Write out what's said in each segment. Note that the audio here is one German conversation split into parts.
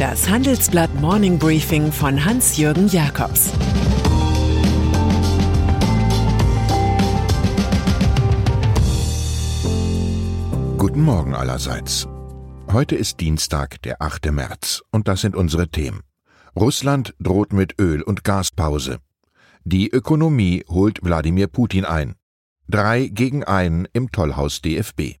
Das Handelsblatt Morning Briefing von Hans-Jürgen Jakobs Guten Morgen allerseits. Heute ist Dienstag, der 8. März, und das sind unsere Themen. Russland droht mit Öl- und Gaspause. Die Ökonomie holt Wladimir Putin ein. Drei gegen einen im Tollhaus DFB.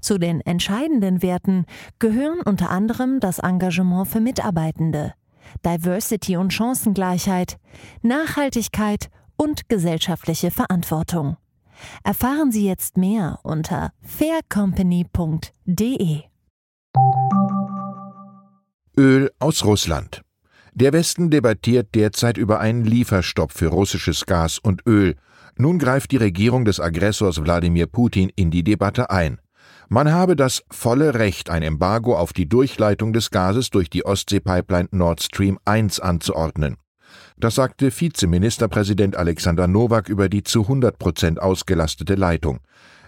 Zu den entscheidenden Werten gehören unter anderem das Engagement für Mitarbeitende, Diversity und Chancengleichheit, Nachhaltigkeit und gesellschaftliche Verantwortung. Erfahren Sie jetzt mehr unter faircompany.de. Öl aus Russland. Der Westen debattiert derzeit über einen Lieferstopp für russisches Gas und Öl. Nun greift die Regierung des Aggressors Wladimir Putin in die Debatte ein. Man habe das volle Recht, ein Embargo auf die Durchleitung des Gases durch die Ostseepipeline Nord Stream 1 anzuordnen. Das sagte Vizeministerpräsident Alexander Nowak über die zu 100 Prozent ausgelastete Leitung.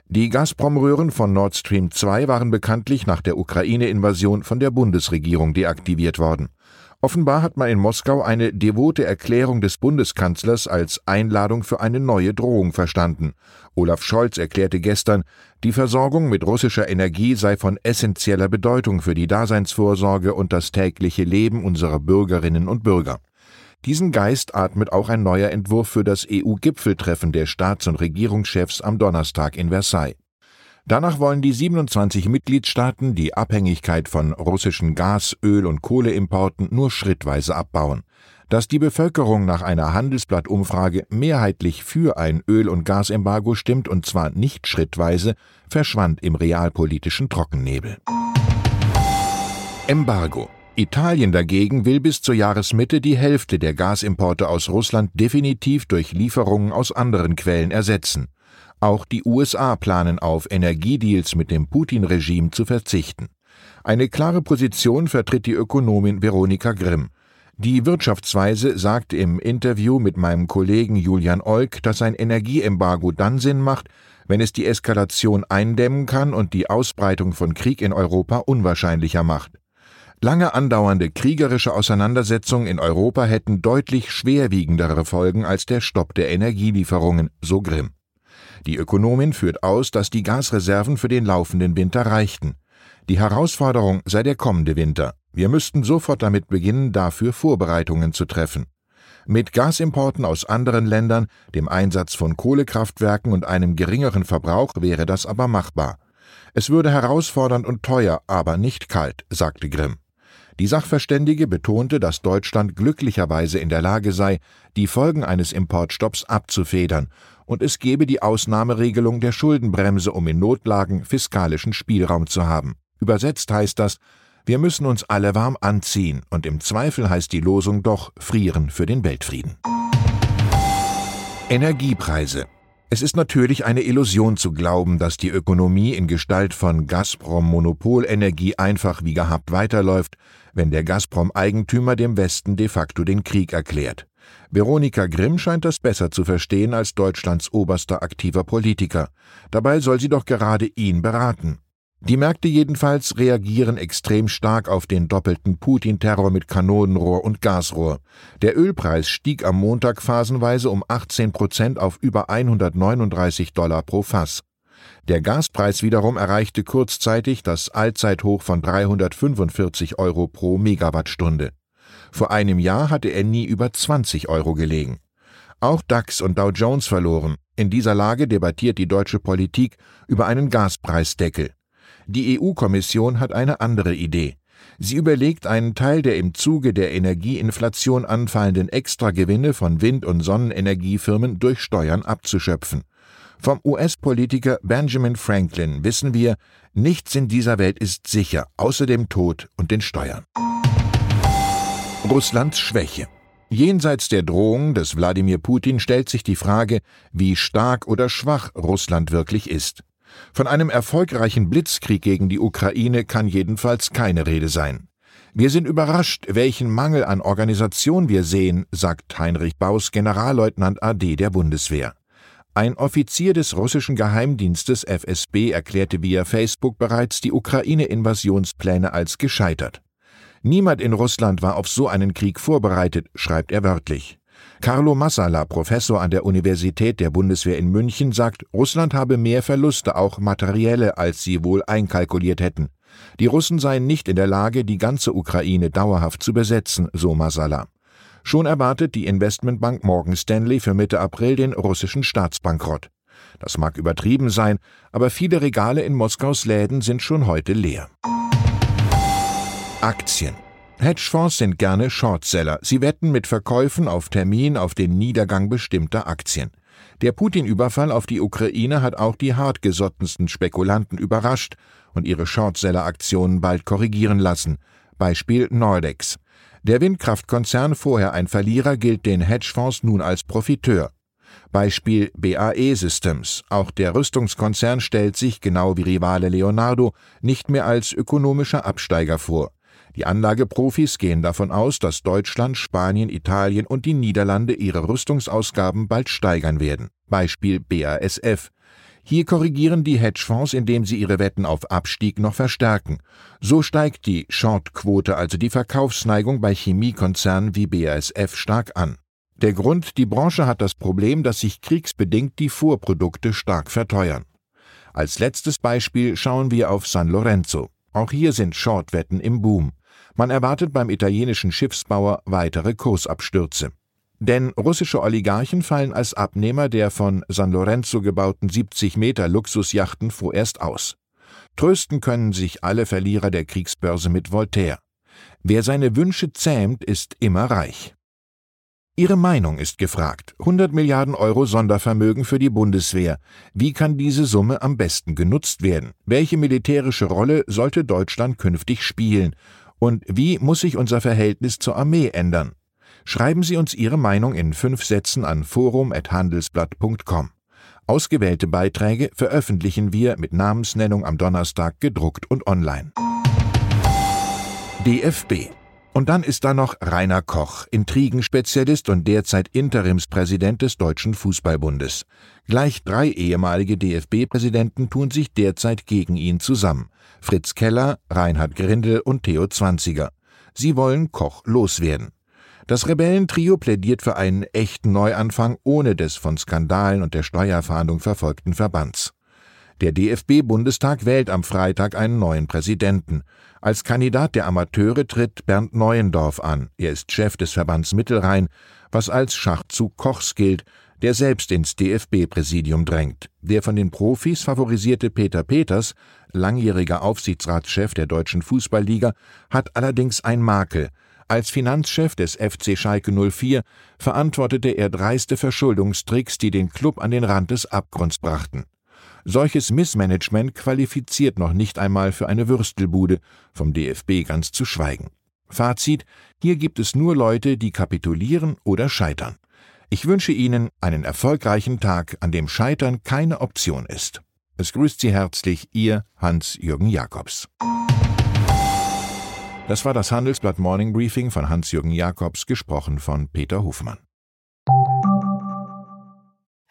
Die Gazprom-Röhren von Nord Stream 2 waren bekanntlich nach der Ukraine-Invasion von der Bundesregierung deaktiviert worden. Offenbar hat man in Moskau eine devote Erklärung des Bundeskanzlers als Einladung für eine neue Drohung verstanden. Olaf Scholz erklärte gestern, die Versorgung mit russischer Energie sei von essentieller Bedeutung für die Daseinsvorsorge und das tägliche Leben unserer Bürgerinnen und Bürger. Diesen Geist atmet auch ein neuer Entwurf für das EU-Gipfeltreffen der Staats- und Regierungschefs am Donnerstag in Versailles. Danach wollen die 27 Mitgliedstaaten die Abhängigkeit von russischen Gas-, Öl- und Kohleimporten nur schrittweise abbauen. Dass die Bevölkerung nach einer Handelsblattumfrage mehrheitlich für ein Öl- und Gasembargo stimmt, und zwar nicht schrittweise, verschwand im realpolitischen Trockennebel. Embargo. Italien dagegen will bis zur Jahresmitte die Hälfte der Gasimporte aus Russland definitiv durch Lieferungen aus anderen Quellen ersetzen. Auch die USA planen auf Energiedeals mit dem Putin-Regime zu verzichten. Eine klare Position vertritt die Ökonomin Veronika Grimm. Die Wirtschaftsweise sagt im Interview mit meinem Kollegen Julian Olk, dass ein Energieembargo dann Sinn macht, wenn es die Eskalation eindämmen kann und die Ausbreitung von Krieg in Europa unwahrscheinlicher macht. Lange andauernde kriegerische Auseinandersetzungen in Europa hätten deutlich schwerwiegendere Folgen als der Stopp der Energielieferungen, so Grimm. Die Ökonomin führt aus, dass die Gasreserven für den laufenden Winter reichten. Die Herausforderung sei der kommende Winter. Wir müssten sofort damit beginnen, dafür Vorbereitungen zu treffen. Mit Gasimporten aus anderen Ländern, dem Einsatz von Kohlekraftwerken und einem geringeren Verbrauch wäre das aber machbar. Es würde herausfordernd und teuer, aber nicht kalt, sagte Grimm. Die Sachverständige betonte, dass Deutschland glücklicherweise in der Lage sei, die Folgen eines Importstopps abzufedern, und es gebe die Ausnahmeregelung der Schuldenbremse, um in Notlagen fiskalischen Spielraum zu haben. Übersetzt heißt das, wir müssen uns alle warm anziehen, und im Zweifel heißt die Losung doch frieren für den Weltfrieden. Energiepreise es ist natürlich eine Illusion zu glauben, dass die Ökonomie in Gestalt von Gazprom-Monopolenergie einfach wie gehabt weiterläuft, wenn der Gazprom-Eigentümer dem Westen de facto den Krieg erklärt. Veronika Grimm scheint das besser zu verstehen als Deutschlands oberster aktiver Politiker. Dabei soll sie doch gerade ihn beraten. Die Märkte jedenfalls reagieren extrem stark auf den doppelten Putin-Terror mit Kanonenrohr und Gasrohr. Der Ölpreis stieg am Montag phasenweise um 18 Prozent auf über 139 Dollar pro Fass. Der Gaspreis wiederum erreichte kurzzeitig das Allzeithoch von 345 Euro pro Megawattstunde. Vor einem Jahr hatte er nie über 20 Euro gelegen. Auch DAX und Dow Jones verloren. In dieser Lage debattiert die deutsche Politik über einen Gaspreisdeckel. Die EU-Kommission hat eine andere Idee. Sie überlegt, einen Teil der im Zuge der Energieinflation anfallenden Extragewinne von Wind- und Sonnenenergiefirmen durch Steuern abzuschöpfen. Vom US-Politiker Benjamin Franklin wissen wir, nichts in dieser Welt ist sicher, außer dem Tod und den Steuern. Russlands Schwäche. Jenseits der Drohung des Wladimir Putin stellt sich die Frage, wie stark oder schwach Russland wirklich ist. Von einem erfolgreichen Blitzkrieg gegen die Ukraine kann jedenfalls keine Rede sein. Wir sind überrascht, welchen Mangel an Organisation wir sehen, sagt Heinrich Baus, Generalleutnant AD der Bundeswehr. Ein Offizier des russischen Geheimdienstes FSB erklärte via Facebook bereits die Ukraine-Invasionspläne als gescheitert. Niemand in Russland war auf so einen Krieg vorbereitet, schreibt er wörtlich. Carlo Massala, Professor an der Universität der Bundeswehr in München, sagt, Russland habe mehr Verluste, auch materielle, als sie wohl einkalkuliert hätten. Die Russen seien nicht in der Lage, die ganze Ukraine dauerhaft zu besetzen, so Masala. Schon erwartet die Investmentbank Morgan Stanley für Mitte April den russischen Staatsbankrott. Das mag übertrieben sein, aber viele Regale in Moskaus Läden sind schon heute leer. Aktien. Hedgefonds sind gerne Shortseller. Sie wetten mit Verkäufen auf Termin auf den Niedergang bestimmter Aktien. Der Putin-Überfall auf die Ukraine hat auch die hartgesottensten Spekulanten überrascht und ihre Shortseller-Aktionen bald korrigieren lassen. Beispiel Nordex. Der Windkraftkonzern, vorher ein Verlierer, gilt den Hedgefonds nun als Profiteur. Beispiel BAE Systems. Auch der Rüstungskonzern stellt sich, genau wie Rivale Leonardo, nicht mehr als ökonomischer Absteiger vor. Die Anlageprofis gehen davon aus, dass Deutschland, Spanien, Italien und die Niederlande ihre Rüstungsausgaben bald steigern werden. Beispiel BASF. Hier korrigieren die Hedgefonds, indem sie ihre Wetten auf Abstieg noch verstärken. So steigt die Shortquote, also die Verkaufsneigung bei Chemiekonzernen wie BASF stark an. Der Grund, die Branche hat das Problem, dass sich kriegsbedingt die Vorprodukte stark verteuern. Als letztes Beispiel schauen wir auf San Lorenzo. Auch hier sind Shortwetten im Boom. Man erwartet beim italienischen Schiffsbauer weitere Kursabstürze. Denn russische Oligarchen fallen als Abnehmer der von San Lorenzo gebauten 70 Meter Luxusjachten vorerst aus. Trösten können sich alle Verlierer der Kriegsbörse mit Voltaire. Wer seine Wünsche zähmt, ist immer reich. Ihre Meinung ist gefragt. 100 Milliarden Euro Sondervermögen für die Bundeswehr. Wie kann diese Summe am besten genutzt werden? Welche militärische Rolle sollte Deutschland künftig spielen? Und wie muss sich unser Verhältnis zur Armee ändern? Schreiben Sie uns Ihre Meinung in fünf Sätzen an forum.handelsblatt.com. Ausgewählte Beiträge veröffentlichen wir mit Namensnennung am Donnerstag gedruckt und online. DFB und dann ist da noch Rainer Koch, Intrigenspezialist und derzeit Interimspräsident des Deutschen Fußballbundes. Gleich drei ehemalige DFB-Präsidenten tun sich derzeit gegen ihn zusammen. Fritz Keller, Reinhard Grindel und Theo Zwanziger. Sie wollen Koch loswerden. Das Rebellentrio plädiert für einen echten Neuanfang ohne des von Skandalen und der Steuerfahndung verfolgten Verbands. Der DFB-Bundestag wählt am Freitag einen neuen Präsidenten. Als Kandidat der Amateure tritt Bernd Neuendorf an. Er ist Chef des Verbands Mittelrhein, was als Schachzug Kochs gilt, der selbst ins DFB-Präsidium drängt. Der von den Profis favorisierte Peter Peters, langjähriger Aufsichtsratschef der Deutschen Fußballliga, hat allerdings ein Makel – als Finanzchef des FC Schalke 04 verantwortete er dreiste Verschuldungstricks, die den Klub an den Rand des Abgrunds brachten. Solches Missmanagement qualifiziert noch nicht einmal für eine Würstelbude, vom DFB ganz zu schweigen. Fazit: Hier gibt es nur Leute, die kapitulieren oder scheitern. Ich wünsche Ihnen einen erfolgreichen Tag, an dem Scheitern keine Option ist. Es grüßt Sie herzlich Ihr Hans-Jürgen Jakobs. Das war das Handelsblatt Morning Briefing von Hans-Jürgen Jakobs, gesprochen von Peter Hofmann.